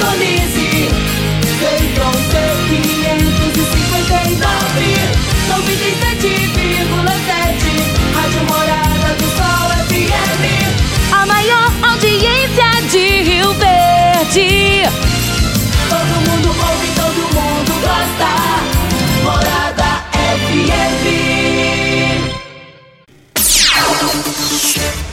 Indonésia.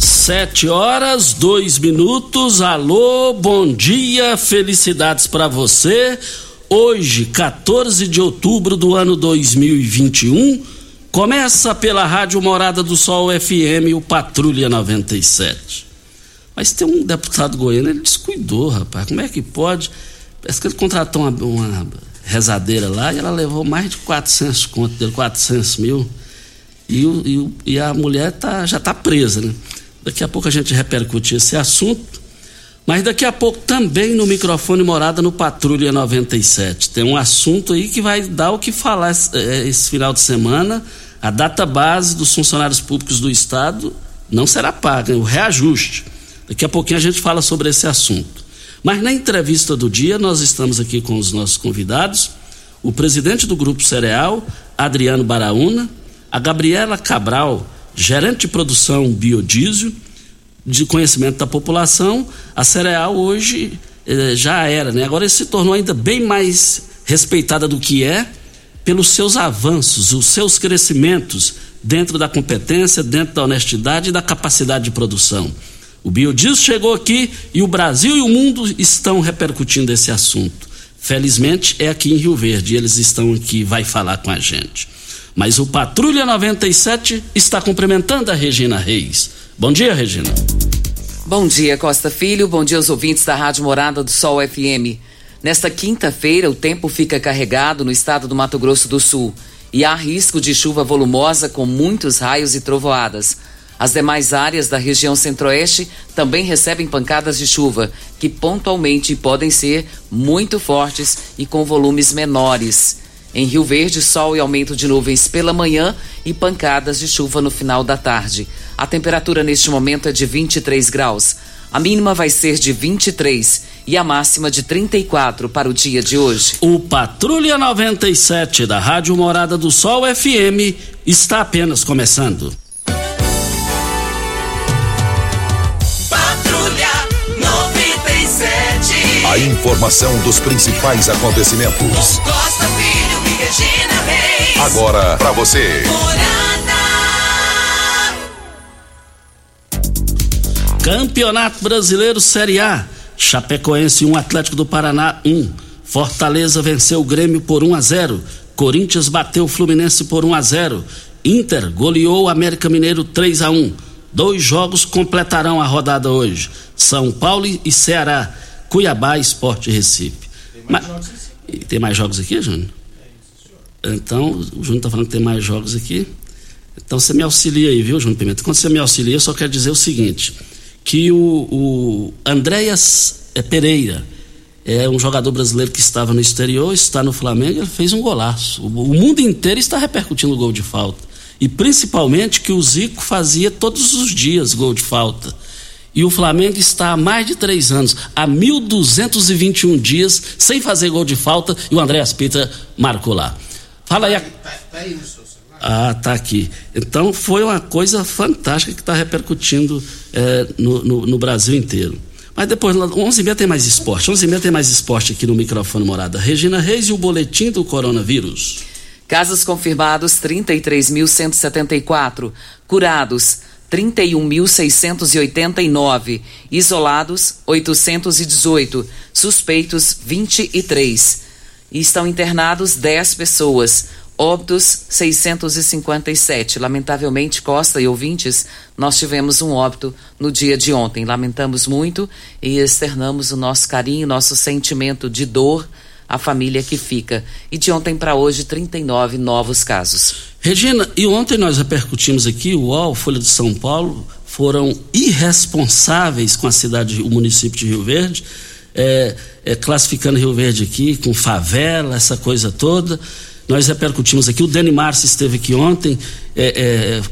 Sete horas, dois minutos. Alô, bom dia, felicidades para você. Hoje, 14 de outubro do ano 2021, começa pela Rádio Morada do Sol FM, o Patrulha 97. Mas tem um deputado goiano, ele descuidou, rapaz. Como é que pode? Parece que ele contratou uma, uma rezadeira lá e ela levou mais de 400 conto dele, 400 mil. E, o- e o- e a mulher tá, já está presa, né? Daqui a pouco a gente repercute esse assunto. Mas daqui a pouco também no microfone Morada no Patrulha 97. Tem um assunto aí que vai dar o que falar esse, eh, esse final de semana. A data base dos funcionários públicos do Estado não será paga, o reajuste. Daqui a pouquinho a gente fala sobre esse assunto. Mas na entrevista do dia, nós estamos aqui com os nossos convidados: o presidente do Grupo Cereal, Adriano Baraúna, a Gabriela Cabral, gerente de produção biodiesel, de conhecimento da população, a cereal hoje eh, já era, né? Agora se tornou ainda bem mais respeitada do que é pelos seus avanços, os seus crescimentos dentro da competência, dentro da honestidade e da capacidade de produção. O biodiesel chegou aqui e o Brasil e o mundo estão repercutindo esse assunto. Felizmente é aqui em Rio Verde, eles estão aqui, vai falar com a gente. Mas o Patrulha 97 está cumprimentando a Regina Reis. Bom dia, Regina. Bom dia, Costa Filho. Bom dia aos ouvintes da Rádio Morada do Sol FM. Nesta quinta-feira, o tempo fica carregado no estado do Mato Grosso do Sul e há risco de chuva volumosa com muitos raios e trovoadas. As demais áreas da região centro-oeste também recebem pancadas de chuva, que pontualmente podem ser muito fortes e com volumes menores. Em Rio Verde, sol e aumento de nuvens pela manhã e pancadas de chuva no final da tarde. A temperatura neste momento é de 23 graus. A mínima vai ser de 23 e a máxima de 34 para o dia de hoje. O Patrulha 97 da Rádio Morada do Sol FM está apenas começando. Patrulha 97. A informação dos principais acontecimentos. Costa Filho e Regina Reis. Agora para você. Campeonato Brasileiro Série A. Chapecoense 1, Atlético do Paraná 1. Fortaleza venceu o Grêmio por 1 a 0. Corinthians bateu o Fluminense por 1 a 0. Inter goleou o América Mineiro 3 a 1. Dois jogos completarão a rodada hoje. São Paulo e Ceará. Cuiabá e Esporte Recife. Mas- E tem mais jogos aqui, Júnior? Então, o Júnior está falando que tem mais jogos aqui. Então você me auxilia aí, viu, Júnior Pimenta? Quando você me auxilia, eu só quero dizer o seguinte: que o, o Andréas eh, Pereira é um jogador brasileiro que estava no exterior, está no Flamengo, ele fez um golaço. O, o mundo inteiro está repercutindo o gol de falta. E principalmente que o Zico fazia todos os dias gol de falta. E o Flamengo está há mais de três anos, há 1.221 dias, sem fazer gol de falta, e o Andréas Pita marcou lá. Fala aí. A... Ah, tá aqui. Então foi uma coisa fantástica que está repercutindo eh, no, no- no Brasil inteiro. Mas depois, lá, 11h30 tem mais esporte. 11h30 tem mais esporte aqui no microfone Morada. Regina Reis e o boletim do coronavírus. Casos confirmados 33.174, curados 31.689, isolados 818, suspeitos 23. E estão internados 10 pessoas, óbitos 657. Lamentavelmente, Costa e ouvintes, nós tivemos um óbito no dia de ontem. Lamentamos muito e externamos o nosso carinho, nosso sentimento de dor a família que fica. E de ontem para hoje, 39 novos casos. Regina, e ontem nós repercutimos aqui, o UOL, Folha de São Paulo, foram irresponsáveis com a cidade, o município de Rio Verde, é, é, classificando Rio Verde aqui com favela, essa coisa toda. Nós repercutimos aqui, o Dani Márcio esteve aqui ontem, é, é,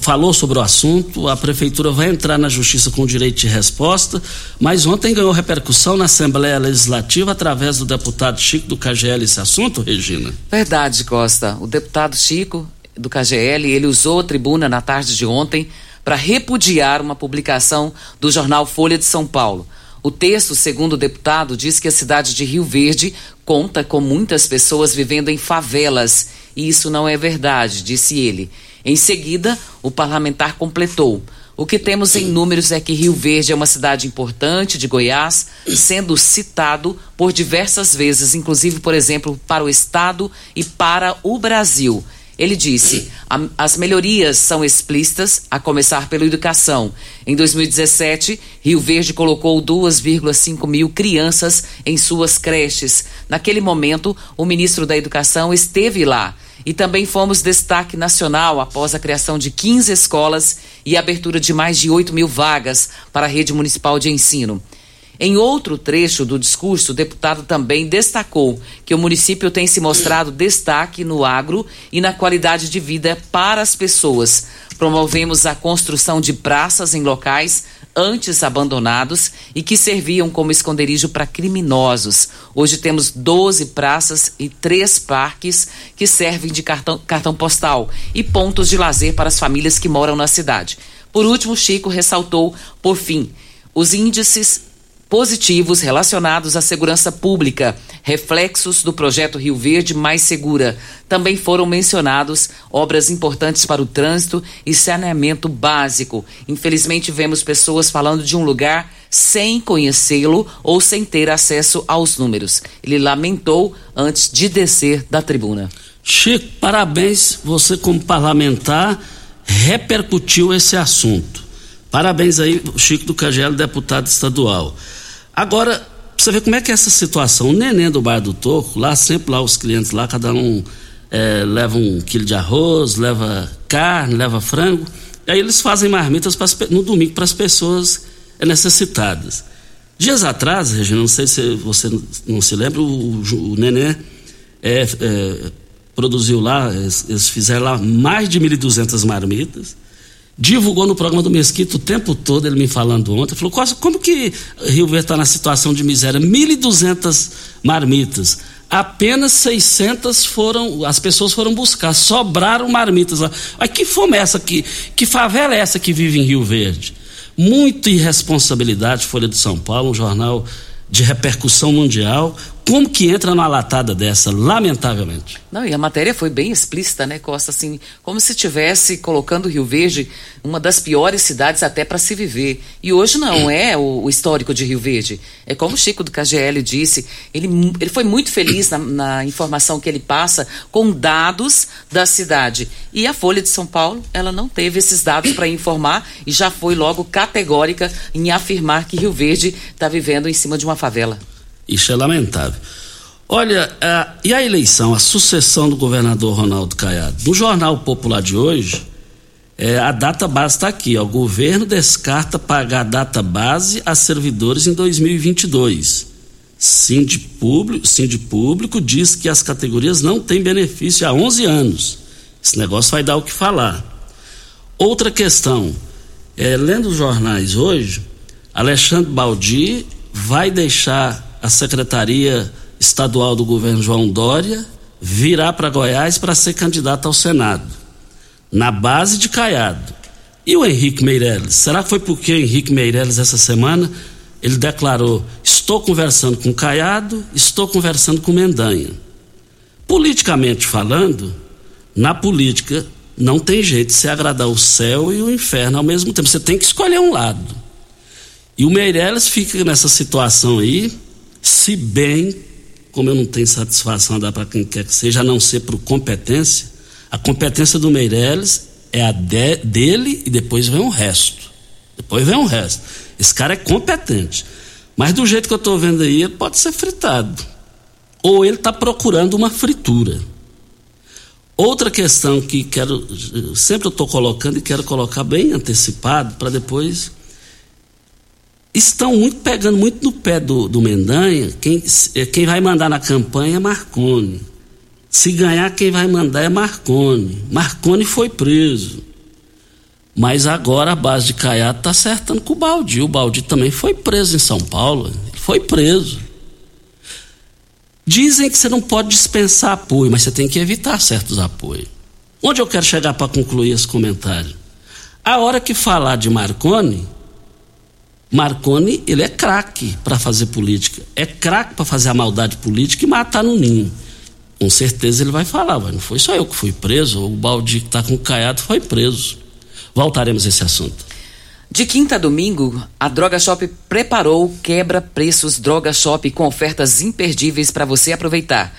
falou sobre o assunto, a prefeitura vai entrar na justiça com direito de resposta, mas ontem ganhou repercussão na Assembleia Legislativa através do deputado Chico do KGL esse assunto, Regina? Verdade, Costa. O deputado Chico do KGL, ele usou a tribuna na tarde de ontem para repudiar uma publicação do jornal Folha de São Paulo. O texto, segundo o deputado, diz que a cidade de Rio Verde conta com muitas pessoas vivendo em favelas. E isso não é verdade, disse ele. Em seguida, o parlamentar completou. O que temos em números é que Rio Verde é uma cidade importante de Goiás, sendo citado por diversas vezes, inclusive, por exemplo, para o Estado e para o Brasil. Ele disse: as melhorias são explícitas, a começar pela educação. Em 2017, Rio Verde colocou 2,5 mil crianças em suas creches. Naquele momento, o ministro da Educação esteve lá. E também fomos destaque nacional após a criação de 15 escolas e a abertura de mais de 8 mil vagas para a rede municipal de ensino. Em outro trecho do discurso, o deputado também destacou que o município tem se mostrado destaque no agro e na qualidade de vida para as pessoas. Promovemos a construção de praças em locais antes abandonados e que serviam como esconderijo para criminosos. Hoje temos 12 praças e três parques que servem de cartão, cartão postal e pontos de lazer para as famílias que moram na cidade. Por último, Chico ressaltou, por fim, os índices positivos relacionados à segurança pública, reflexos do projeto Rio Verde Mais Segura. Também foram mencionados obras importantes para o trânsito e saneamento básico. Infelizmente, vemos pessoas falando de um lugar sem conhecê-lo ou sem ter acesso aos números. Ele lamentou antes de descer da tribuna. Chico, parabéns, você como parlamentar repercutiu esse assunto. Parabéns aí, Chico do Cagelo, deputado estadual. Agora, você vê como é que é essa situação. O neném do bar do Toco, lá sempre lá os clientes lá, cada um é, leva um quilo de arroz, leva carne, leva frango. Aí eles fazem marmitas no domingo para as pessoas necessitadas. Dias atrás, Regina, não sei se você não se lembra, o, o neném é, é, produziu lá, eles fizeram lá mais de 1.200 marmitas divulgou no programa do Mesquita o tempo todo, ele me falando ontem, falou, como que Rio Verde está na situação de miséria? 1.200 marmitas, apenas 600 foram, as pessoas foram buscar, sobraram marmitas lá. Mas que fome é essa aqui? Que favela é essa que vive em Rio Verde? Muita irresponsabilidade, Folha de São Paulo, um jornal de repercussão mundial, como que entra numa latada dessa, lamentavelmente? Não, e a matéria foi bem explícita, né, Costa? Assim, como se estivesse colocando Rio Verde uma das piores cidades até para se viver. E hoje não é o, o, histórico de Rio Verde. É como o Chico do KGL disse, ele, ele foi muito feliz na, na informação que ele passa com dados da cidade. E a Folha de São Paulo, ela não teve esses dados para informar e já foi logo categórica em afirmar que Rio Verde está vivendo em cima de uma favela. Isso é lamentável. Olha, a, e a eleição, a sucessão do governador Ronaldo Caiado? No Jornal Popular de hoje, é, a data base está aqui. Ó, o governo descarta pagar data base a servidores em 2022. Sinde público, público diz que as categorias não têm benefício há 11 anos. Esse negócio vai dar o que falar. Outra questão, é, lendo os jornais hoje, Alexandre Baldi vai deixar a Secretaria Estadual do Governo João Dória virá para Goiás para ser candidato ao Senado, na base de Caiado. E o Henrique Meirelles? Será que foi porque Henrique Meirelles, essa semana, ele declarou: estou conversando com Caiado, estou conversando com Mendanha. Politicamente falando, na política não tem jeito de se agradar o céu e o inferno ao mesmo tempo. Você tem que escolher um lado. E o Meirelles fica nessa situação aí, se bem, como eu não tenho satisfação a dar para quem quer que seja, a não ser por competência, a competência do Meirelles é a de, dele e depois vem o resto. Depois vem o resto. Esse cara é competente. Mas do jeito que eu estou vendo aí, ele pode ser fritado. ou ele está procurando uma fritura. Outra questão que quero, sempre eu estou colocando e quero colocar bem antecipado para depois. Estão muito pegando muito no pé do, do Mendanha. Quem, quem vai mandar na campanha é Marconi. Se ganhar, quem vai mandar é Marconi. Marconi foi preso. Mas agora a base de Caiado está acertando com o Baldi. O Baldi também foi preso em São Paulo. Ele foi preso. Dizem que você não pode dispensar apoio, mas você tem que evitar certos apoios. Onde eu quero chegar para concluir esse comentário? A hora que falar de Marconi, Marconi, ele é craque para fazer política. É craque para fazer a maldade política e matar no ninho. Com certeza ele vai falar, não foi só eu que fui preso, o Baldi que está com o caiado foi preso. Voltaremos a esse assunto. De quinta a domingo, a Droga Shop preparou quebra-preços Droga Shop com ofertas imperdíveis para você aproveitar.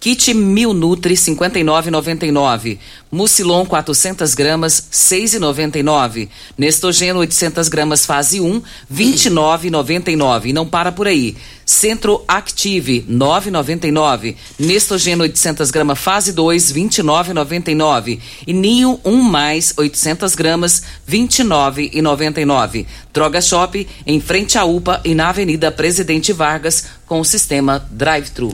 Kit Mil Nutri 59,99. Mucilon 400 gramas 6,99. Nestogeno 800 gramas fase 1 29,99. E não para por aí. Centro Active 9,99. Nestogeno 800 gramas fase 2 29,99. E Ninho 1 mais 800 gramas 29,99. Droga Shop em frente à UPA e na Avenida Presidente Vargas com o sistema Drive-Thru.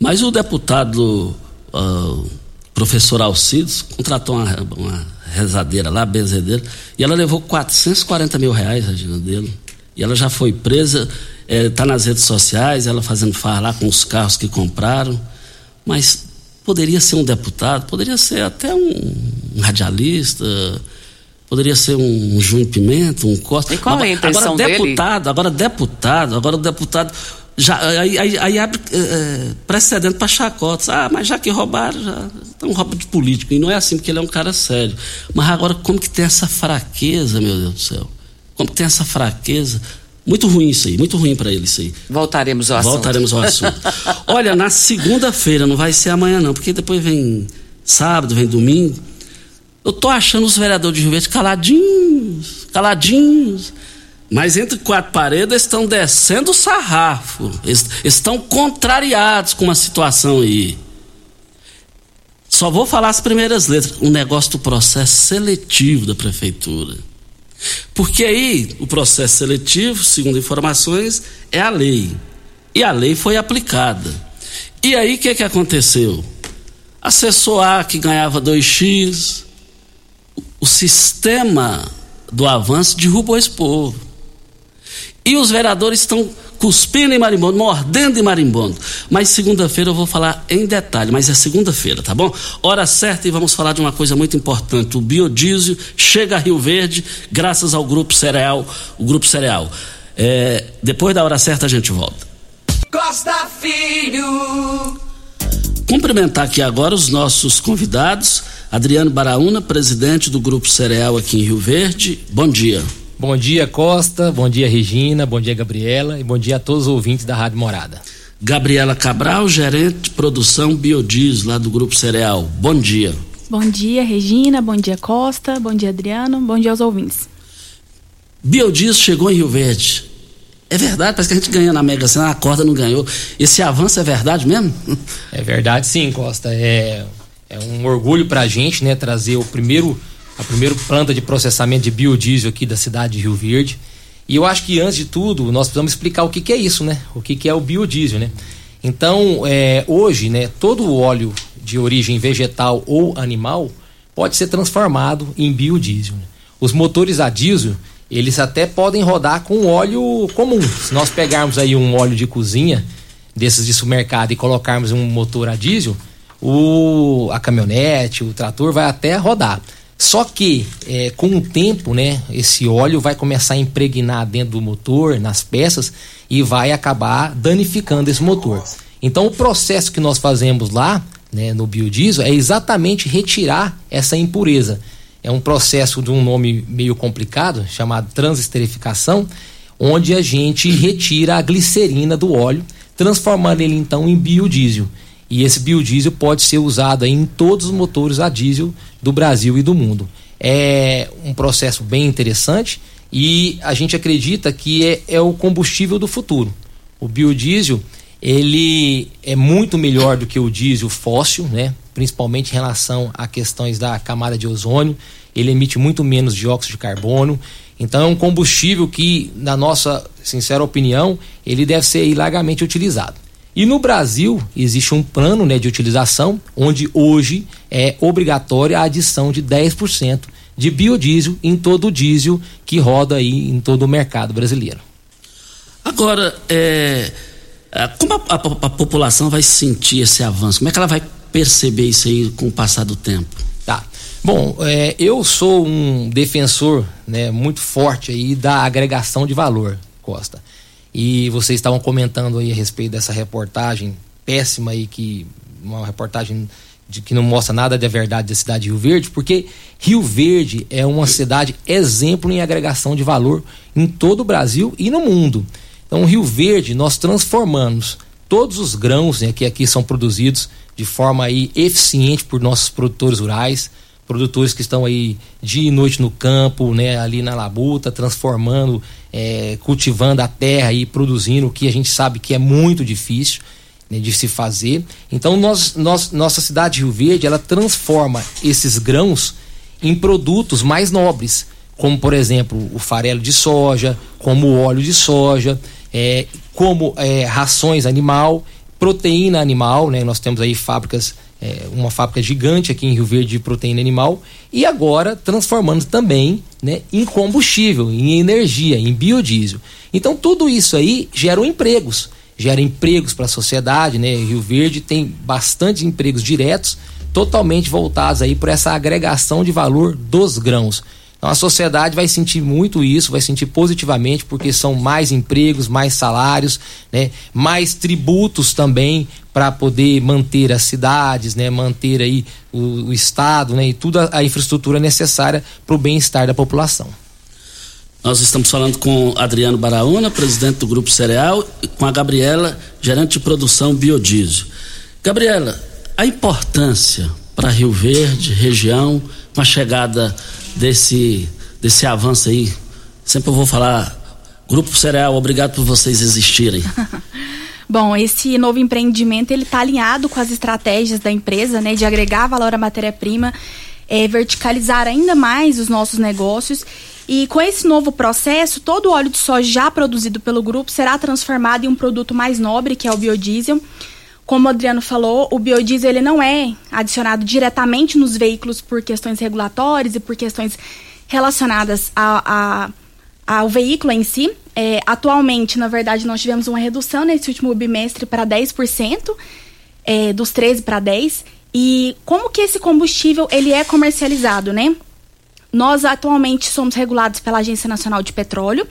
Mas o deputado uh, professor Alcides contratou uma, uma rezadeira lá, benzedeira, e ela levou 440 mil reais, Regina, dele. E ela já foi presa, está é, nas redes sociais, ela fazendo farra lá com os carros que compraram. Mas poderia ser um deputado, poderia ser até um, um radialista, poderia ser um, um Júnior Pimenta, um Costa. E qual agora, é a intenção agora, dele? deputado, agora deputado, agora deputado já, aí, aí, aí abre é, precedente para chacotas. Ah, mas já que roubaram, já estão roubo de político. E não é assim, porque ele é um cara sério. Mas agora, como que tem essa fraqueza, meu Deus do céu? Como que tem essa fraqueza? Muito ruim isso aí, muito ruim para ele isso aí. Voltaremos ao assunto. Voltaremos ao assunto. Olha, na segunda-feira, não vai ser amanhã não, porque depois vem sábado, vem domingo. Eu tô achando os vereadores de Rio Verde caladinhos, caladinhos. Mas entre quatro paredes estão descendo o sarrafo. Estão contrariados com a situação aí. Só vou falar as primeiras letras. O negócio do processo seletivo da prefeitura. Porque aí o processo seletivo, segundo informações, é a lei. E a lei foi aplicada. E aí o que, que aconteceu? Assessor A que ganhava 2x, o sistema do avanço derrubou esse povo. E os vereadores estão cuspindo em marimbondo, mordendo em marimbondo. Mas segunda-feira eu vou falar em detalhe, mas é segunda-feira, tá bom? Hora certa e vamos falar de uma coisa muito importante. O biodiesel chega a Rio Verde graças ao Grupo Cereal, o Grupo Cereal. É, depois da hora certa a gente volta. Costa Filho. Cumprimentar aqui agora os nossos convidados. Adriano Baraúna, presidente do Grupo Cereal aqui em Rio Verde. Bom dia. Bom dia, Costa. Bom dia, Regina. Bom dia, Gabriela. E bom dia a todos os ouvintes da Rádio Morada. Gabriela Cabral, gerente de produção Biodiesel lá do Grupo Cereal. Bom dia. Bom dia, Regina. Bom dia, Costa. Bom dia, Adriano. Bom dia aos ouvintes. Biodiesel chegou em Rio Verde. É verdade, parece que a gente ganhou na Mega Sena, a corda não ganhou. Esse avanço é verdade mesmo? É verdade, sim, Costa. É, é um orgulho pra gente, né, trazer o primeiro a primeira planta de processamento de biodiesel aqui da cidade de Rio Verde. E eu acho que antes de tudo nós precisamos explicar o que, que é isso, né? O que, que é o biodiesel, né? Então, é, hoje, né, todo o óleo de origem vegetal ou animal pode ser transformado em biodiesel. Né? Os motores a diesel, eles até podem rodar com óleo comum. Se nós pegarmos aí um óleo de cozinha desses de supermercado e colocarmos um motor a diesel, o, a caminhonete, o trator vai até rodar. Só que é, com o tempo, né, esse óleo vai começar a impregnar dentro do motor, nas peças, e vai acabar danificando esse motor. Então o processo que nós fazemos lá, né, no biodiesel, é exatamente retirar essa impureza. É um processo de um nome meio complicado, chamado transesterificação, onde a gente retira a glicerina do óleo, transformando ele então em biodiesel. E esse biodiesel pode ser usado em todos os motores a diesel do Brasil e do mundo. É um processo bem interessante e a gente acredita que é, é o combustível do futuro. O biodiesel ele é muito melhor do que o diesel fóssil, né? principalmente em relação a questões da camada de ozônio. Ele emite muito menos dióxido de carbono. Então é um combustível que, na nossa sincera opinião, ele deve ser largamente utilizado. E no Brasil existe um plano né, de utilização, onde hoje é obrigatória a adição de 10% de biodiesel em todo o diesel que roda aí em todo o mercado brasileiro. Agora, é, como a, a, a, população vai sentir esse avanço? Como é que ela vai perceber isso aí com o passar do tempo? Tá. Bom, é, eu sou um defensor né, muito forte aí da agregação de valor, Costa. E vocês estavam comentando aí a respeito dessa reportagem péssima aí que uma reportagem de que não mostra nada da verdade da cidade de Rio Verde, porque Rio Verde é uma cidade exemplo em agregação de valor em todo o Brasil e no mundo. Então, Rio Verde, nós transformamos todos os grãos né, que aqui são produzidos de forma aí eficiente por nossos produtores rurais, produtores que estão aí dia e noite no campo, né, ali na labuta, transformando, é, cultivando a terra e produzindo o que a gente sabe que é muito difícil né, de se fazer. Então nós, nós, nossa cidade de Rio Verde ela transforma esses grãos em produtos mais nobres, como por exemplo o farelo de soja, como o óleo de soja, é, como é, rações animal, proteína animal, né? Nós temos aí fábricas, é, uma fábrica gigante aqui em Rio Verde de proteína animal e agora transformando também, né, em combustível, em energia, em biodiesel. Então tudo isso aí gera empregos gera empregos para a sociedade, né? Rio Verde tem bastante empregos diretos, totalmente voltados aí por essa agregação de valor dos grãos. Então a sociedade vai sentir muito isso, vai sentir positivamente, porque são mais empregos, mais salários, né? mais tributos também para poder manter as cidades, né? manter aí o, o Estado né? e toda a infraestrutura necessária para o bem-estar da população. Nós estamos falando com Adriano Baraúna, presidente do Grupo Cereal, e com a Gabriela, gerente de produção biodiesel. Gabriela, a importância para Rio Verde, região, com a chegada desse, desse avanço aí, sempre eu vou falar, Grupo Cereal, obrigado por vocês existirem. Bom, esse novo empreendimento ele está alinhado com as estratégias da empresa, né, de agregar valor à matéria-prima, é, verticalizar ainda mais os nossos negócios e com esse novo processo, todo o óleo de soja já produzido pelo grupo será transformado em um produto mais nobre, que é o biodiesel. Como o Adriano falou, o biodiesel ele não é adicionado diretamente nos veículos por questões regulatórias e por questões relacionadas a, a, ao veículo em si. É, atualmente, na verdade, nós tivemos uma redução nesse último bimestre para 10%, é, dos 13 para 10%. E como que esse combustível ele é comercializado, né? Nós atualmente somos regulados pela Agência Nacional de Petróleo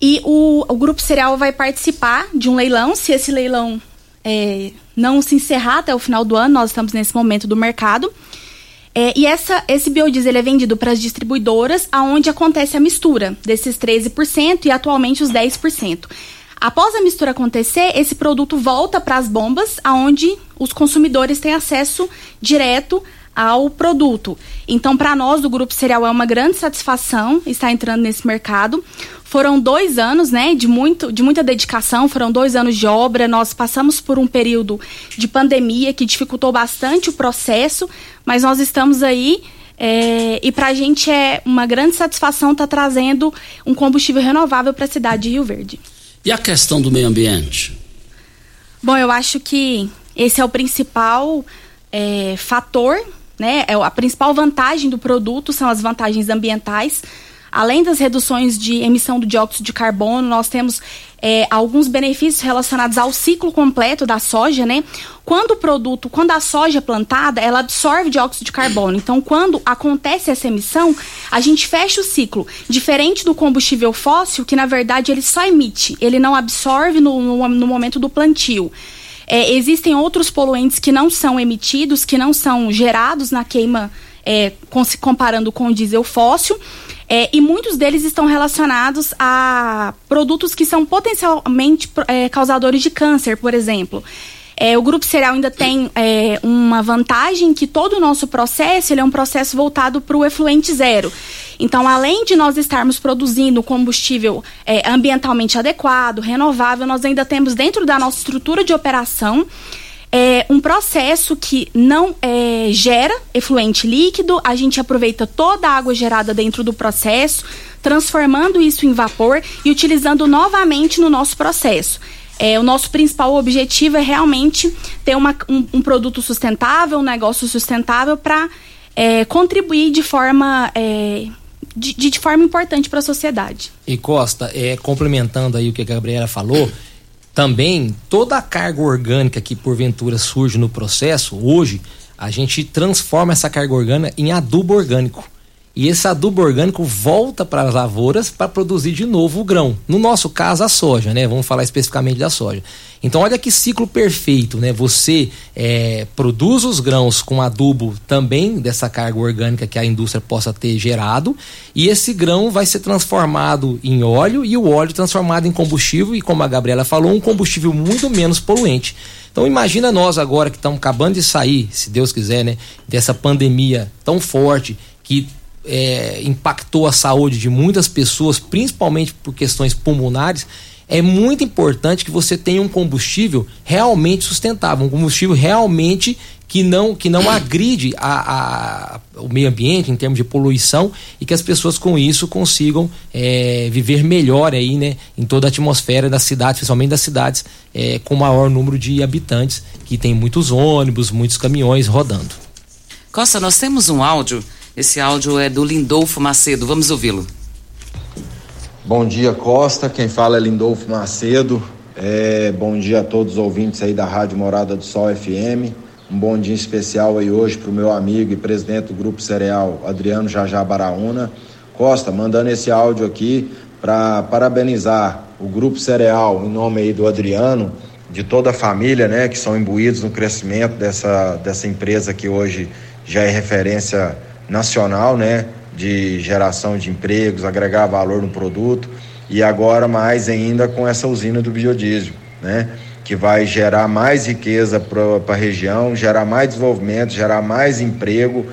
e o, o Grupo Cereal vai participar de um leilão. Se esse leilão é, não se encerrar até o final do ano, nós estamos nesse momento do mercado. É, e essa, esse biodiesel é vendido para as distribuidoras, aonde acontece a mistura desses 13% e atualmente os 10%. Após a mistura acontecer, esse produto volta para as bombas, aonde os consumidores têm acesso direto ao produto. Então, para nós do Grupo Cereal é uma grande satisfação estar entrando nesse mercado. Foram dois anos, né, de, muito, de muita dedicação, foram dois anos de obra. Nós passamos por um período de pandemia que dificultou bastante o processo, mas nós estamos aí é, e para a gente é uma grande satisfação estar tá trazendo um combustível renovável para a cidade de Rio Verde. E a questão do meio ambiente? Bom, eu acho que esse é o principal é, fator né? É, a principal vantagem do produto são as vantagens ambientais. Além das reduções de emissão do dióxido de carbono, nós temos é, alguns benefícios relacionados ao ciclo completo da soja, né? Quando o produto, quando a soja é plantada, ela absorve dióxido de carbono. Então, quando acontece essa emissão, a gente fecha o ciclo. Diferente do combustível fóssil, que na verdade ele só emite, ele não absorve no, no, no momento do plantio. É, existem outros poluentes que não são emitidos, que não são gerados na queima, é, com, comparando com o diesel fóssil. É, e muitos deles estão relacionados a produtos que são potencialmente é, causadores de câncer, por exemplo. É, o grupo cereal ainda tem é, uma vantagem que todo o nosso processo ele é um processo voltado para o efluente zero. Então, além de nós estarmos produzindo combustível é, ambientalmente adequado, renovável, nós ainda temos dentro da nossa estrutura de operação é um processo que não é, gera efluente líquido, a gente aproveita toda a água gerada dentro do processo, transformando isso em vapor e utilizando novamente no nosso processo. É, o nosso principal objetivo é realmente ter uma, um, um produto sustentável, um negócio sustentável para é, contribuir de forma é, de, de, forma importante para a sociedade. E Costa, é, complementando aí o que a Gabriela falou, também toda a carga orgânica que porventura surge no processo, hoje a gente transforma essa carga orgânica em adubo orgânico e esse adubo orgânico volta para as lavouras para produzir de novo o grão. No nosso caso, a soja, né? Vamos falar especificamente da soja. Então, olha que ciclo perfeito, né? Você é, produz os grãos com adubo também dessa carga orgânica que a indústria possa ter gerado, e esse grão vai ser transformado em óleo e o óleo transformado em combustível, e como a Gabriela falou, um combustível muito menos poluente. Então imagina nós agora que estamos acabando de sair, se Deus quiser, né, dessa pandemia tão forte que é, impactou a saúde de muitas pessoas, principalmente por questões pulmonares, é muito importante que você tenha um combustível realmente sustentável, um combustível realmente que não, que não agride a, a, o meio ambiente em termos de poluição e que as pessoas com isso consigam é, viver melhor aí, né, em toda a atmosfera da cidade, principalmente das cidades é, com maior número de habitantes, que tem muitos ônibus, muitos caminhões rodando. Costa, nós temos um áudio esse áudio é do Lindolfo Macedo. Vamos ouvi-lo. Bom dia, Costa. Quem fala é Lindolfo Macedo. É, bom dia a todos os ouvintes aí da Rádio Morada do Sol FM. Um bom dia especial aí hoje para o meu amigo e presidente do Grupo Cereal, Adriano Jajá Baraúna. Costa, mandando esse áudio aqui para parabenizar o Grupo Cereal em nome aí do Adriano, de toda a família, né, que são imbuídos no crescimento dessa, dessa empresa que hoje já é referência nacional, né, de geração de empregos, agregar valor no produto e agora mais ainda com essa usina do biodiesel, né, que vai gerar mais riqueza para a região, gerar mais desenvolvimento, gerar mais emprego,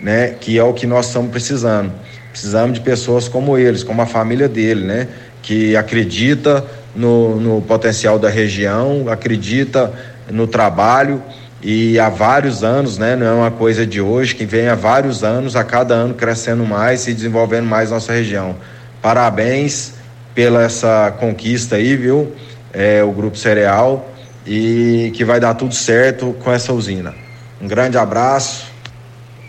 né, que é o que nós estamos precisando. Precisamos de pessoas como eles, como a família dele, né, que acredita no, no potencial da região, acredita no trabalho e há vários anos, né? Não é uma coisa de hoje, que vem há vários anos, a cada ano crescendo mais e desenvolvendo mais nossa região. Parabéns pela essa conquista aí, viu? É, o Grupo Cereal e que vai dar tudo certo com essa usina. Um grande abraço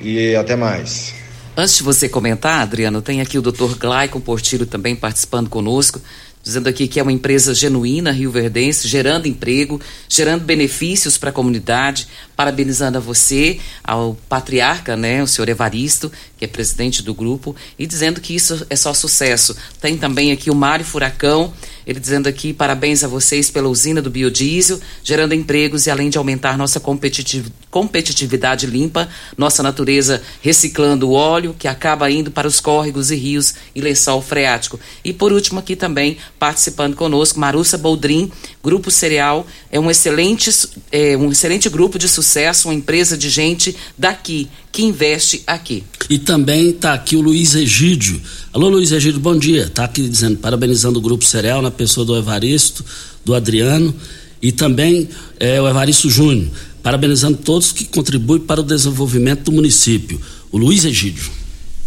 e até mais. Antes de você comentar, Adriano, tem aqui o Dr. Glaicon Portillo também participando conosco dizendo aqui que é uma empresa genuína rio-verdense, gerando emprego, gerando benefícios para a comunidade, parabenizando a você, ao patriarca, né, o senhor Evaristo, que é presidente do grupo, e dizendo que isso é só sucesso. Tem também aqui o Mário Furacão, ele dizendo aqui parabéns a vocês pela usina do biodiesel, gerando empregos e além de aumentar nossa competitiv competitividade limpa, nossa natureza reciclando o óleo que acaba indo para os córregos e rios e lençol freático. E por último aqui também participando conosco Marussa Boldrin, Grupo Cereal, é um excelente, é, um excelente grupo de sucesso, uma empresa de gente daqui que investe aqui. E também está aqui o Luiz Egídio. Alô, Luiz Egídio, bom dia. Está aqui dizendo, parabenizando o Grupo Cereal na pessoa do Evaristo, do Adriano e também é, o Evaristo Júnior. Parabenizando todos que contribuem para o desenvolvimento do município. O Luiz Egídio.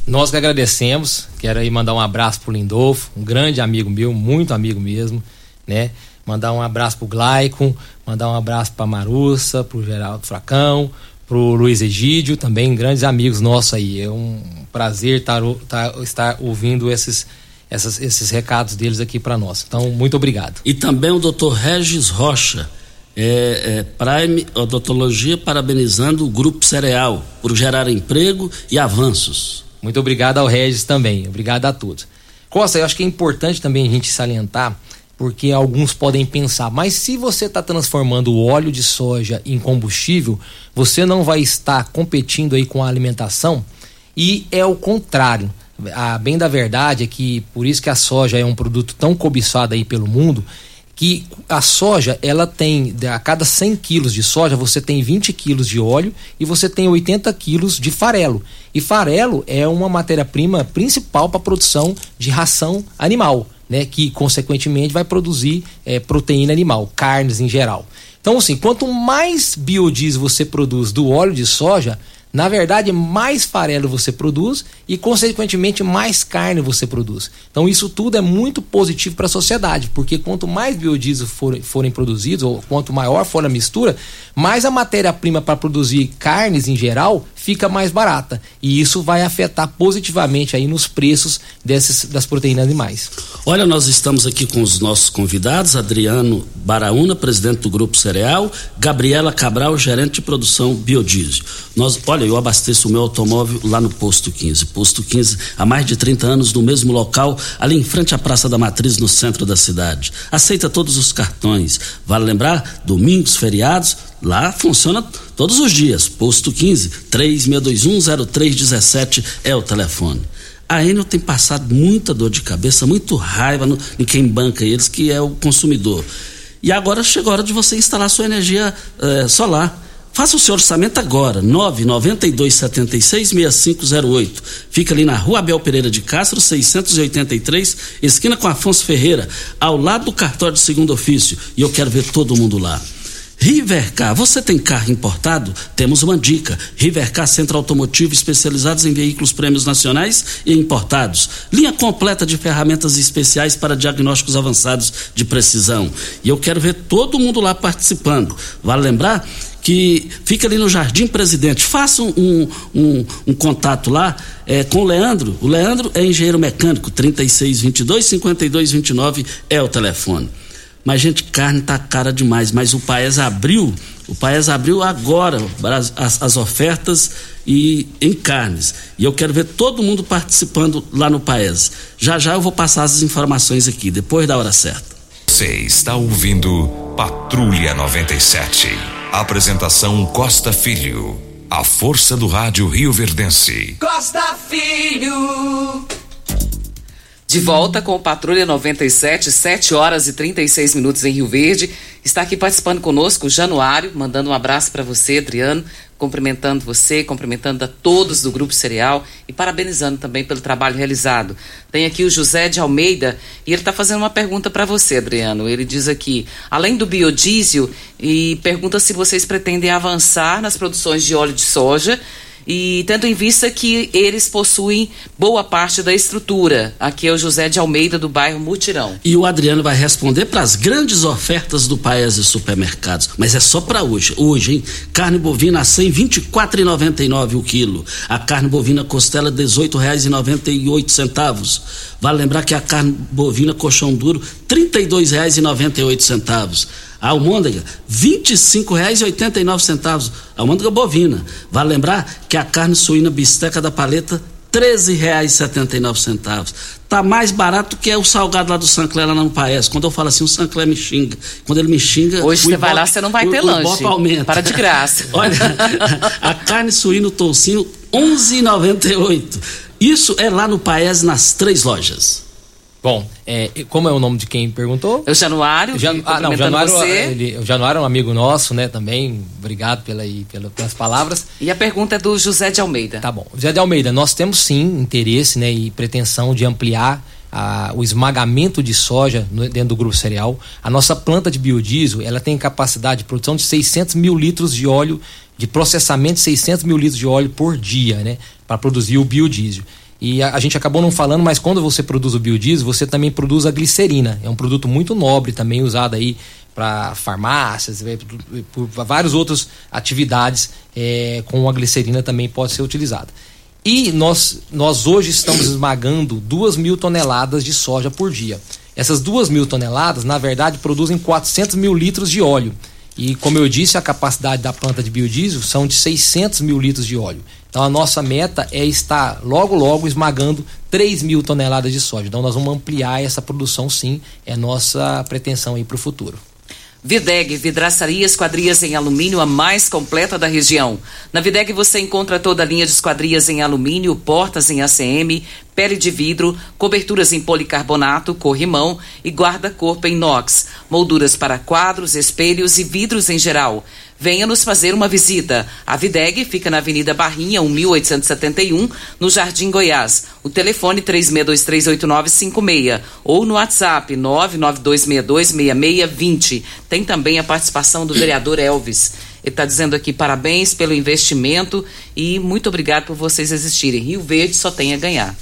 Nós que agradecemos, quero aí mandar um abraço pro Lindolfo, um grande amigo meu, muito amigo mesmo, né? Mandar um abraço pro Glaicon, mandar um abraço pra Marussa, pro Geraldo Fracão, pro Luiz Egídio, também grandes amigos nossos aí. É um prazer tar, tar, estar ouvindo esses, essas, esses recados deles aqui para nós. Então, muito obrigado. E também o doutor Regis Rocha, é, é, Prime Odontologia, parabenizando o Grupo Cereal por gerar emprego e avanços. Muito obrigado ao Regis também. Obrigado a todos. Costa, eu acho que é importante também a gente salientar porque alguns podem pensar, mas se você está transformando o óleo de soja em combustível, você não vai estar competindo aí com a alimentação e é o contrário. A bem da verdade é que por isso que a soja é um produto tão cobiçado aí pelo mundo, que a soja, ela tem, a cada 100 quilos de soja, você tem 20 quilos de óleo e você tem 80 quilos de farelo. E farelo é uma matéria-prima principal para a produção de ração animal, né? Que, consequentemente, vai produzir é, proteína animal, carnes em geral. Então, assim, quanto mais biodiesel você produz do óleo de soja, na verdade, mais farelo você produz e, consequentemente, mais carne você produz. Então, isso tudo é muito positivo para a sociedade, porque quanto mais biodiesel for, forem produzidos, ou quanto maior for a mistura, mais a matéria-prima para produzir carnes em geral fica mais barata. E isso vai afetar positivamente aí nos preços desses, das proteínas animais. Olha, nós estamos aqui com os nossos convidados, Adriano Baraúna, presidente do Grupo Cereal, Gabriela Cabral, gerente de produção biodiesel. Nós, olha, eu abasteço o meu automóvel lá no Posto 15. Posto 15, há mais de 30 anos, no mesmo local, ali em frente à Praça da Matriz, no centro da cidade. Aceita todos os cartões. Vale lembrar, domingos, feriados, Lá funciona todos os dias. Posto 15 36210317 é o telefone. A Enel tem passado muita dor de cabeça, muito raiva no, em quem banca eles, que é o consumidor. E agora chegou a hora de você instalar sua energia eh, solar. Faça o seu orçamento agora, 992766508. Fica ali na Rua Abel Pereira de Castro, 683, esquina com Afonso Ferreira, ao lado do cartório de segundo ofício. E eu quero ver todo mundo lá. Rivercar, você tem carro importado? Temos uma dica. Rivercar Centro Automotivo especializados em veículos prêmios nacionais e importados. Linha completa de ferramentas especiais para diagnósticos avançados de precisão. E eu quero ver todo mundo lá participando. Vale lembrar que fica ali no Jardim Presidente. Faça um, um, um, contato lá é, com o Leandro. O Leandro é engenheiro mecânico, 3622 5229 é o telefone. Mas, gente, carne tá cara demais. Mas o Paes abriu, o Paes abriu agora as, as, ofertas e em carnes. E eu quero ver todo mundo participando lá no Paes. Já já eu vou passar as informações aqui, depois da hora certa. Você está ouvindo Patrulha 97. Apresentação Costa Filho. A força do rádio Rio Verdense. Costa Filho. De volta com o Patrulha 97, 7 horas e 36 minutos em Rio Verde. Está aqui participando conosco o Januário, mandando um abraço para você, Adriano, cumprimentando você, cumprimentando a todos do Grupo Cereal e parabenizando também pelo trabalho realizado. Tem aqui o José de Almeida e ele está fazendo uma pergunta para você, Adriano. Ele diz aqui, além do biodiesel, e pergunta se vocês pretendem avançar nas produções de óleo de soja e tendo em vista que eles possuem boa parte da estrutura. Aqui é o José de Almeida, do bairro Mutirão. E o Adriano vai responder para as grandes ofertas do Paes e Supermercados. Mas é só para hoje. Hoje, hein? Carne bovina a 100, R$ 24,99 o quilo. A carne bovina costela, R$ 18,98. Vale lembrar que a carne bovina colchão duro, R$ 32,98. A almôndega, R$ 25,89. A almôndega bovina. Vale lembrar que a carne suína bisteca da paleta, R$ 13,79. Tá mais barato que é o salgado lá do Sancler lá no Paes. Quando eu falo assim, o Sancler me xinga. Quando ele me xinga. Hoje você vai lá, você não vai o, ter o lanche. aumenta. Para de graça. Olha, a carne suína, o toucinho, R$ 11,98. Isso é lá no Paes, nas três lojas. Bom, é, como é o nome de quem perguntou? É o Januário. Jan... Ah, não, Januário, você. Ele, o Januário é um amigo nosso, né, também. Obrigado pela, pela, pelas palavras. E a pergunta é do José de Almeida. Tá bom. José de Almeida, nós temos sim interesse né, e pretensão de ampliar a, o esmagamento de soja no, dentro do grupo cereal. A nossa planta de biodiesel, ela tem capacidade de produção de 600 mil litros de óleo, de processamento de 600 mil litros de óleo por dia, né, para produzir o biodiesel. E a, a, gente acabou não falando, mas quando você produz o biodiesel, você também produz a glicerina. É um produto muito nobre, também usado aí para farmácias, por, por várias outras atividades é, com a glicerina também pode ser utilizada. E nós, nós hoje estamos esmagando duas mil toneladas de soja por dia. Essas duas mil toneladas, na verdade, produzem 400 mil litros de óleo. E como eu disse, a capacidade da planta de biodiesel são de 600 mil litros de óleo. Então a nossa meta é estar logo, logo esmagando 3 mil toneladas de soja. Então nós vamos ampliar essa produção sim, é nossa pretensão aí para o futuro. Videg, vidraçaria esquadrias em alumínio, a mais completa da região. Na Videg você encontra toda a linha de esquadrias em alumínio, portas em ACM, pele de vidro, coberturas em policarbonato, corrimão e guarda-corpo em inox, molduras para quadros, espelhos e vidros em geral. Venha nos fazer uma visita. A Videg fica na Avenida Barrinha, 1871, no Jardim Goiás. O telefone 36238956 ou no WhatsApp 992626620. Tem também a participação do vereador Elvis. Ele está dizendo aqui parabéns pelo investimento e muito obrigado por vocês existirem. Rio Verde só tem a ganhar.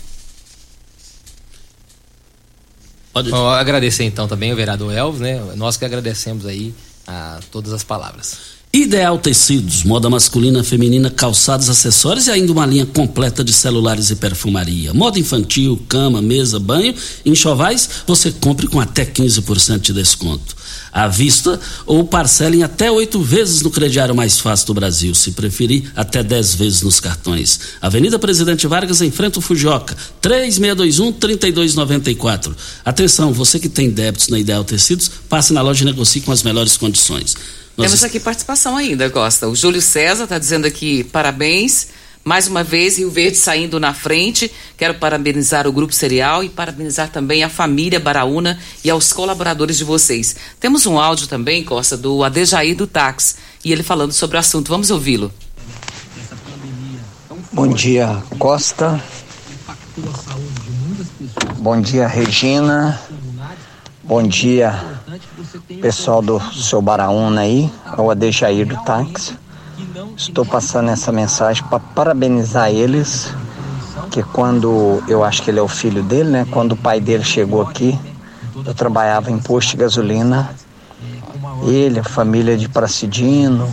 Pode Bom, agradecer então também o vereador Elvis, né? Nós que agradecemos aí a todas as palavras. Ideal Tecidos, moda masculina, feminina, calçados, acessórios e ainda uma linha completa de celulares e perfumaria. Moda infantil, cama, mesa, banho, enxovais, você compre com até 15% de desconto. À vista ou parcelem até oito vezes no crediário mais fácil do Brasil, se preferir, até dez vezes nos cartões. Avenida Presidente Vargas, em frente ao Fujoca, 3621-3294. Atenção, você que tem débitos na Ideal Tecidos, passe na loja e negocie com as melhores condições. Nós Temos aqui participação ainda, Costa. O Júlio César está dizendo aqui parabéns. Mais uma vez, Rio Verde saindo na frente. Quero parabenizar o Grupo Serial e parabenizar também a família Baraúna e aos colaboradores de vocês. Temos um áudio também, Costa, do Adejaí do Táxi, e ele falando sobre o assunto. Vamos ouvi-lo. Bom dia, Costa. Bom dia, Regina. Bom dia, pessoal do seu Baraúna aí, é o Adejair do táxi. Estou passando essa mensagem para parabenizar eles, que quando eu acho que ele é o filho dele, né? Quando o pai dele chegou aqui, eu trabalhava em posto de gasolina. Ele, a família de Pracidino,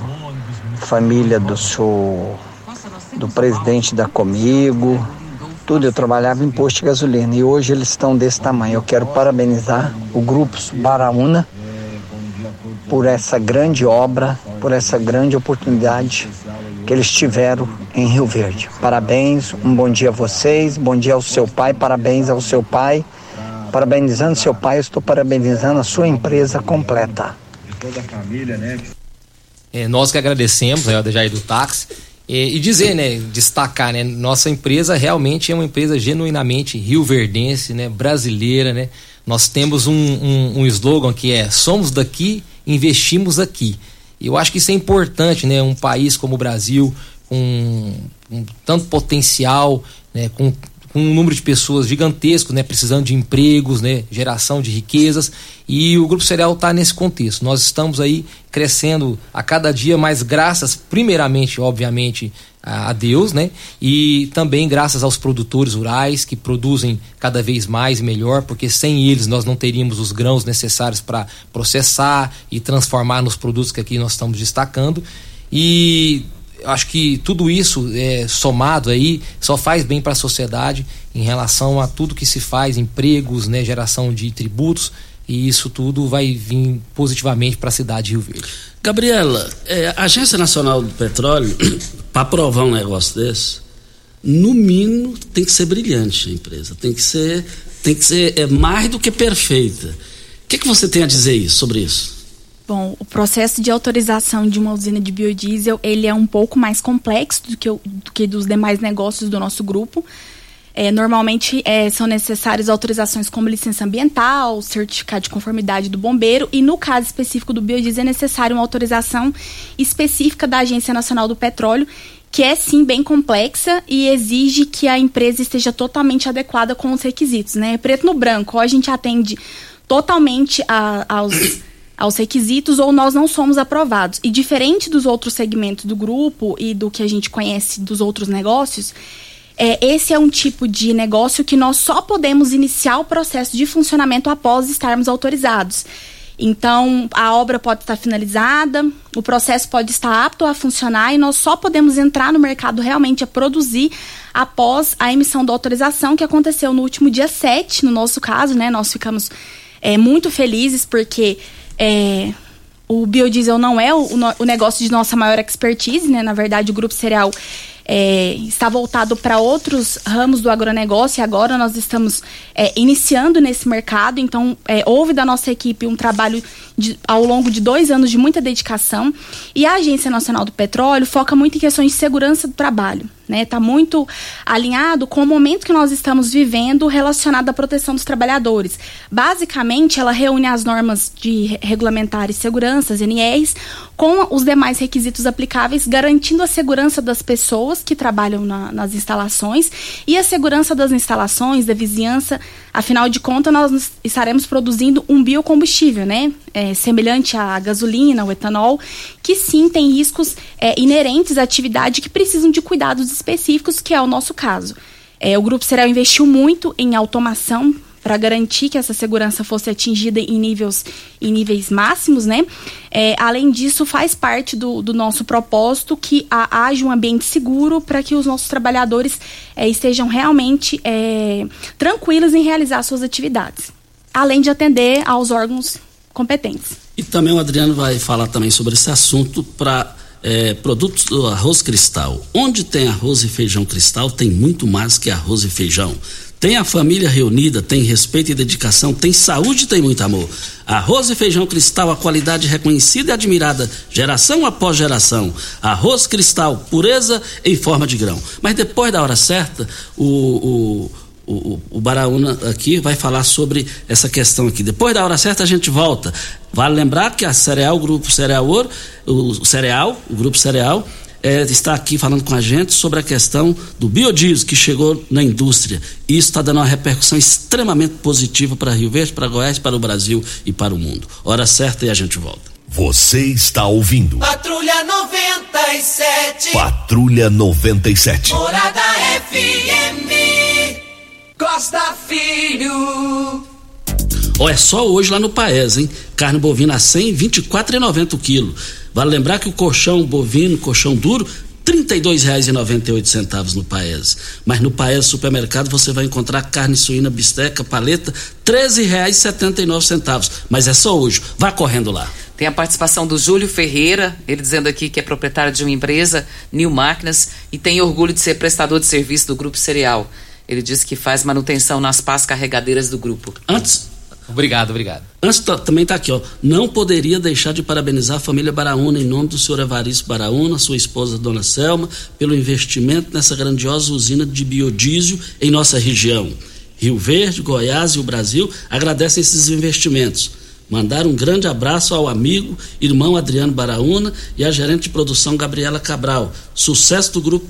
família do seu do presidente da Comigo, tudo. Eu trabalhava em posto de gasolina e hoje eles estão desse tamanho. Eu quero parabenizar o grupo Baraúna por essa grande obra, por essa grande oportunidade que eles tiveram em Rio Verde. Parabéns, um bom dia a vocês, bom dia ao seu pai, parabéns ao seu pai. Parabenizando seu pai, estou parabenizando a sua empresa completa. toda a família, né? É, nós que agradecemos, né, o Jair do Táxi, e, e, dizer, né, destacar, né, nossa empresa realmente é uma empresa genuinamente rioverdense, né, brasileira, né, nós temos um, um, um slogan que é somos daqui investimos aqui. Eu acho que isso é importante, né? Um país como o Brasil, com, com tanto potencial, né? com, com um número de pessoas gigantesco, né? Precisando de empregos, né? Geração de riquezas. E o Grupo Cereal está nesse contexto. Nós estamos aí crescendo a cada dia mais graças, primeiramente, obviamente, a Deus, né? E também graças aos produtores rurais que produzem cada vez mais e melhor, porque sem eles nós não teríamos os grãos necessários para processar e transformar nos produtos que aqui nós estamos destacando. E acho que tudo isso é, somado aí só faz bem para a sociedade em relação a tudo que se faz, empregos, né, geração de tributos e isso tudo vai vir positivamente para a cidade de Rio Verde. Gabriela, é, a Agência Nacional do Petróleo, para aprovar um negócio desse, no mínimo tem que ser brilhante a empresa, tem que ser, tem que ser é, mais do que perfeita. O que, que você tem a dizer isso, sobre isso? Bom, o processo de autorização de uma usina de biodiesel ele é um pouco mais complexo do que, do que dos demais negócios do nosso grupo. É, normalmente é, são necessárias autorizações como licença ambiental, certificado de conformidade do bombeiro e no caso específico do biodiesel é necessário uma autorização específica da Agência Nacional do Petróleo, que é sim bem complexa e exige que a empresa esteja totalmente adequada com os requisitos, né? Preto no branco, ou a gente atende totalmente a, aos aos requisitos ou nós não somos aprovados. E diferente dos outros segmentos do grupo e do que a gente conhece dos outros negócios, é, esse é um tipo de negócio que nós só podemos iniciar o processo de funcionamento após estarmos autorizados. Então, a obra pode estar finalizada, o processo pode estar apto a funcionar e nós só podemos entrar no mercado realmente a produzir após a emissão da autorização, que aconteceu no último dia 7, no nosso caso, né? Nós ficamos é, muito felizes porque é, o biodiesel não é o, o negócio de nossa maior expertise, né? Na verdade, o Grupo Cereal é, está voltado para outros ramos do agronegócio e agora nós estamos é, iniciando nesse mercado. Então, é, houve da nossa equipe um trabalho de, ao longo de dois anos de muita dedicação. E a Agência Nacional do Petróleo foca muito em questões de segurança do trabalho né? Está muito alinhado com o momento que nós estamos vivendo relacionado à proteção dos trabalhadores. Basicamente, ela reúne as normas de regulamentares seguranças, NRs, com os demais requisitos aplicáveis, garantindo a segurança das pessoas que trabalham na, nas instalações e a segurança das instalações, da vizinhança. Afinal de contas, nós estaremos produzindo um biocombustível, né? É, semelhante à gasolina, o etanol, que sim tem riscos é, inerentes à atividade que precisam de cuidados específicos, que é o nosso caso. É, o Grupo Cereal investiu muito em automação para garantir que essa segurança fosse atingida em níveis, em níveis máximos, né? É, além disso, faz parte do, do nosso propósito que a, haja um ambiente seguro para que os nossos trabalhadores é, estejam realmente é, tranquilos em realizar suas atividades, além de atender aos órgãos competentes. E também o Adriano vai falar também sobre esse assunto para é, produtos do arroz cristal. Onde tem arroz e feijão cristal, tem muito mais que arroz e feijão. Tem a família reunida, tem respeito e dedicação, tem saúde tem muito amor. Arroz e feijão cristal, a qualidade reconhecida e admirada, geração após geração. Arroz cristal, pureza em forma de grão. Mas depois da hora certa, o, o o, o Baraúna aqui vai falar sobre essa questão aqui. Depois da hora certa a gente volta. Vale lembrar que a Cereal, o Grupo Cereal Ouro, o Cereal, o Grupo Cereal, é, está aqui falando com a gente sobre a questão do biodiesel que chegou na indústria. E isso está dando uma repercussão extremamente positiva para Rio Verde, para Goiás, para o Brasil e para o mundo. Hora certa e a gente volta. Você está ouvindo. Patrulha 97. Patrulha 97. Morada FM. Costa Filho. Ó, é só hoje lá no Paes, hein? Carne bovina a 100, 24,90 o quilo. Vale lembrar que o colchão bovino, colchão duro, R$ 32,98 no Paes. Mas no Paes Supermercado você vai encontrar carne suína, bisteca, paleta, R$ 13,79. Mas é só hoje. Vá correndo lá. Tem a participação do Júlio Ferreira, ele dizendo aqui que é proprietário de uma empresa, New Máquinas, e tem orgulho de ser prestador de serviço do Grupo Cereal. Ele disse que faz manutenção nas pás carregadeiras do grupo. Antes. Obrigado, obrigado. Antes também está aqui, ó. Não poderia deixar de parabenizar a família Baraúna em nome do senhor Evaristo Baraúna, sua esposa Dona Selma, pelo investimento nessa grandiosa usina de biodiesel em nossa região. Rio Verde, Goiás e o Brasil agradecem esses investimentos. Mandar um grande abraço ao amigo, irmão Adriano Baraúna e à gerente de produção Gabriela Cabral. Sucesso do grupo,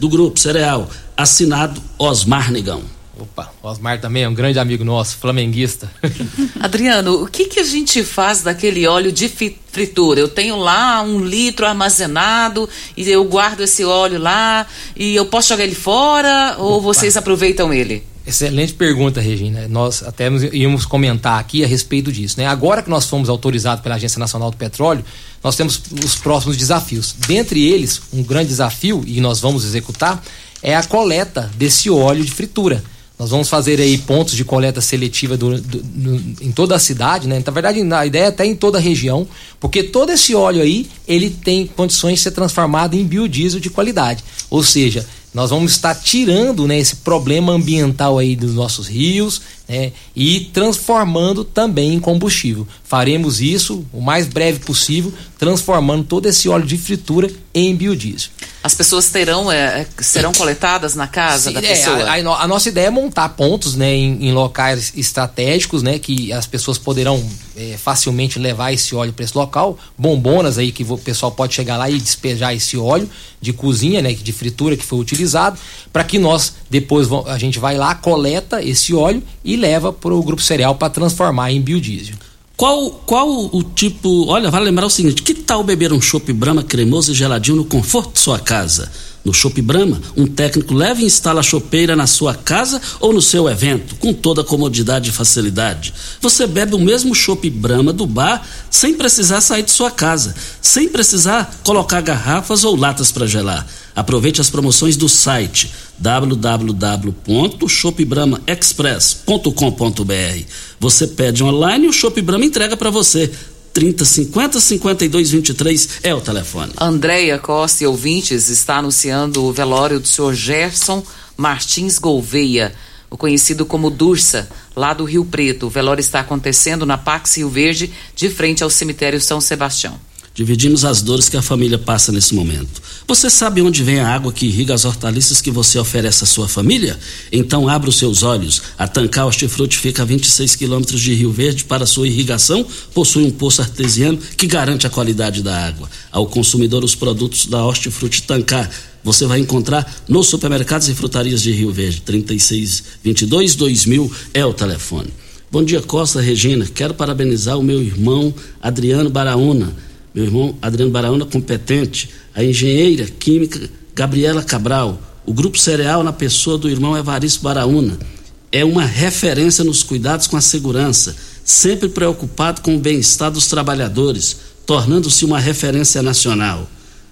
do grupo Cereal. Assinado Osmar Negão. Opa, Osmar também é um grande amigo nosso, flamenguista. Adriano, o que, que a gente faz daquele óleo de fritura? Eu tenho lá um litro armazenado e eu guardo esse óleo lá e eu posso jogar ele fora ou Opa. vocês aproveitam ele? Excelente pergunta, Regina. Nós até íamos comentar aqui a respeito disso. Né? Agora que nós fomos autorizados pela Agência Nacional do Petróleo, nós temos os próximos desafios. Dentre eles, um grande desafio, e nós vamos executar, é a coleta desse óleo de fritura. Nós vamos fazer aí pontos de coleta seletiva do, do, em toda a cidade, né? Na verdade, a ideia é até em toda a região, porque todo esse óleo aí, ele tem condições de ser transformado em biodiesel de qualidade. Ou seja, nós vamos estar tirando né, esse problema ambiental aí dos nossos rios né, e transformando também em combustível. Faremos isso o mais breve possível, transformando todo esse óleo de fritura em biodiesel. As pessoas terão, é, é serão coletadas na casa Sim, da é, pessoa? A, a, a, nossa ideia é montar pontos né, em, em, locais estratégicos, né, que as pessoas poderão é, facilmente levar esse óleo para esse local, bombonas aí que o pessoal pode chegar lá e despejar esse óleo de cozinha, né, de fritura que foi utilizado, para que nós depois a gente vai lá, coleta esse óleo e leva para o grupo cereal para transformar em biodiesel. Qual, qual o tipo. Olha, vale lembrar o seguinte: que tal beber um chopp Brahma cremoso e geladinho no conforto de sua casa? No Shop Brahma, um técnico leva e instala a chopeira na sua casa ou no seu evento, com toda a comodidade e facilidade. Você bebe o mesmo Shop Brahma do bar sem precisar sair de sua casa, sem precisar colocar garrafas ou latas para gelar. Aproveite as promoções do site www.shopbramaexpress.com.br. Você pede online e o Shop Brahma entrega para você 30 50 52 23 é o telefone. Andréia Costa e ouvintes está anunciando o velório do senhor Gerson Martins Gouveia, o conhecido como Dursa, lá do Rio Preto. O velório está acontecendo na Pax Rio Verde, de frente ao cemitério São Sebastião. Dividimos as dores que a família passa nesse momento. Você sabe onde vem a água que irriga as hortaliças que você oferece à sua família? Então abra os seus olhos. A Tancar Hortifruti fica a 26 quilômetros de Rio Verde para sua irrigação. Possui um poço artesiano que garante a qualidade da água. Ao consumidor, os produtos da Hortifruti Tancar você vai encontrar nos supermercados e frutarias de Rio Verde. 3622 2000 é o telefone. Bom dia, Costa Regina. Quero parabenizar o meu irmão Adriano Baraúna meu irmão Adriano Baraúna, competente, a engenheira química Gabriela Cabral, o Grupo Cereal na pessoa do irmão Evaristo Baraúna. É uma referência nos cuidados com a segurança, sempre preocupado com o bem-estar dos trabalhadores, tornando-se uma referência nacional.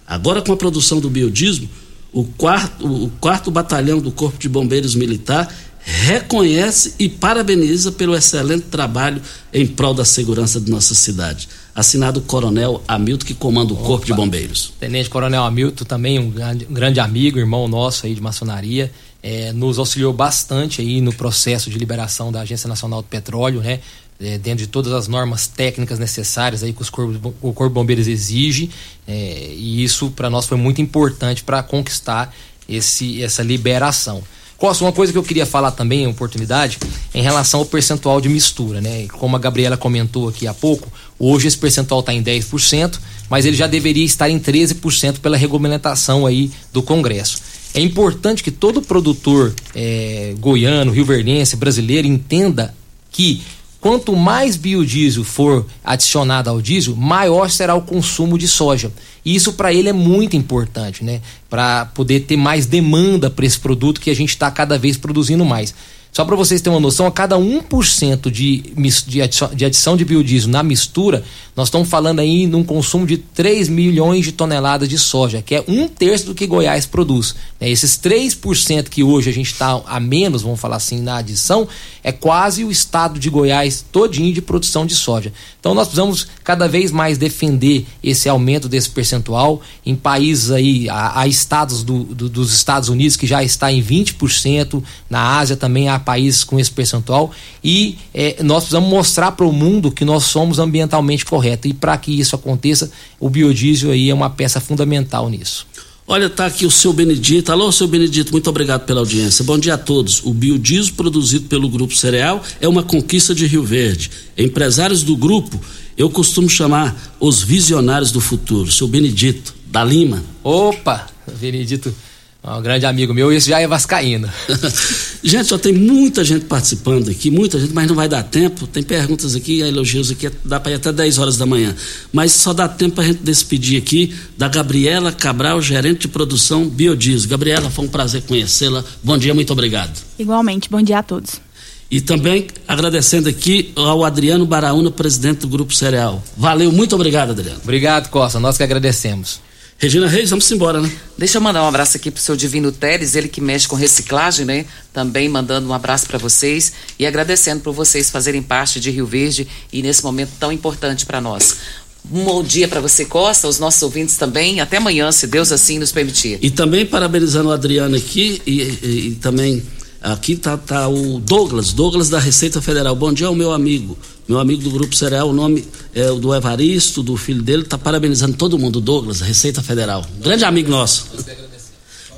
Agora, com a produção do biodismo, o quarto, o quarto batalhão do Corpo de Bombeiros Militar reconhece e parabeniza pelo excelente trabalho em prol da segurança de nossa cidade assinado o Coronel Hamilton, que comanda o Opa. Corpo de Bombeiros. Tenente Coronel Hamilton, também um grande amigo, irmão nosso aí de maçonaria, é, nos auxiliou bastante aí no processo de liberação da Agência Nacional do Petróleo, né? É, dentro de todas as normas técnicas necessárias aí que os corpos, o Corpo de Bombeiros exige, é, e isso para nós foi muito importante para conquistar esse, essa liberação. Costa, uma coisa que eu queria falar também, oportunidade, em relação ao percentual de mistura, né? Como a Gabriela comentou aqui há pouco, hoje esse percentual está em 10%, mas ele já deveria estar em 13% pela regulamentação aí do Congresso. É importante que todo produtor é, goiano, rioverdense, brasileiro entenda que Quanto mais biodiesel for adicionado ao diesel, maior será o consumo de soja. E isso para ele é muito importante, né? Para poder ter mais demanda para esse produto que a gente está cada vez produzindo mais. Só para vocês terem uma noção, a cada 1% de, de, adição, de adição de biodiesel na mistura, nós estamos falando aí num consumo de 3 milhões de toneladas de soja, que é um terço do que Goiás produz. Né? Esses 3% que hoje a gente está a menos, vamos falar assim, na adição, é quase o estado de Goiás todinho de produção de soja. Então nós precisamos cada vez mais defender esse aumento desse percentual em países aí, há, estados do, do, dos Estados Unidos que já está em 20%, na Ásia também há países com esse percentual e é, nós precisamos mostrar para o mundo que nós somos ambientalmente corretos e para que isso aconteça, o biodiesel aí é uma peça fundamental nisso. Olha, tá aqui o seu Benedito. Alô, seu Benedito, muito obrigado pela audiência. Bom dia a todos. O biodiesel produzido pelo Grupo Cereal é uma conquista de Rio Verde. Empresários do grupo, eu costumo chamar os visionários do futuro. Seu Benedito, da Lima. Opa, Benedito um grande amigo meu, esse já é vascaíno. gente, só tem muita gente participando aqui, muita gente, mas não vai dar tempo. Tem perguntas aqui, elogios aqui, dá para ir até 10 horas da manhã. Mas só dá tempo para a gente despedir aqui da Gabriela Cabral, gerente de produção Biodiesel. Gabriela, foi um prazer conhecê-la. Bom dia, muito obrigado. Igualmente, bom dia a todos. E também agradecendo aqui ao Adriano Baraúna, presidente do Grupo Cereal. Valeu, muito obrigado, Adriano. Obrigado, Costa. Nós que agradecemos. Regina Reis, vamos embora, né? Deixa eu mandar um abraço aqui pro seu Divino Teres, ele que mexe com reciclagem, né? Também mandando um abraço para vocês e agradecendo por vocês fazerem parte de Rio Verde e nesse momento tão importante para nós. Um bom dia para você, Costa, os nossos ouvintes também. Até amanhã, se Deus assim nos permitir. E também parabenizando o Adriano aqui e, e, e também aqui tá, tá o Douglas, Douglas da Receita Federal. Bom dia ao meu amigo meu amigo do Grupo Cereal, o nome é o do Evaristo, do filho dele, está parabenizando todo mundo, Douglas, Receita Federal. grande amigo nosso.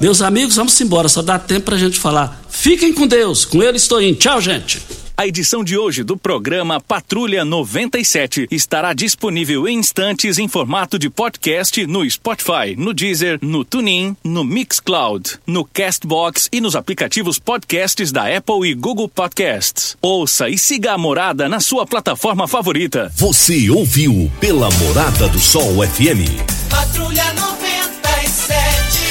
Meus amigos, vamos embora, só dá tempo para a gente falar. Fiquem com Deus, com ele estou indo. Tchau, gente. A edição de hoje do programa Patrulha 97 estará disponível em instantes em formato de podcast no Spotify, no Deezer, no TuneIn, no Mixcloud, no Castbox e nos aplicativos podcasts da Apple e Google Podcasts. Ouça e siga a Morada na sua plataforma favorita. Você ouviu pela Morada do Sol FM. Patrulha 97.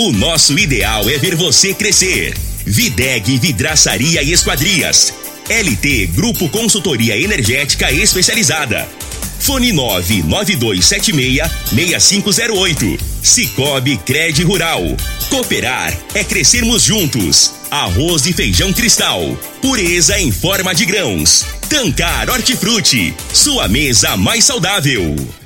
O nosso ideal é ver você crescer. Videg Vidraçaria e Esquadrias. LT Grupo Consultoria Energética Especializada. Fone 99276-6508. Cicobi Cred Rural. Cooperar é crescermos juntos. Arroz e feijão cristal. Pureza em forma de grãos. Tancar Hortifruti. Sua mesa mais saudável.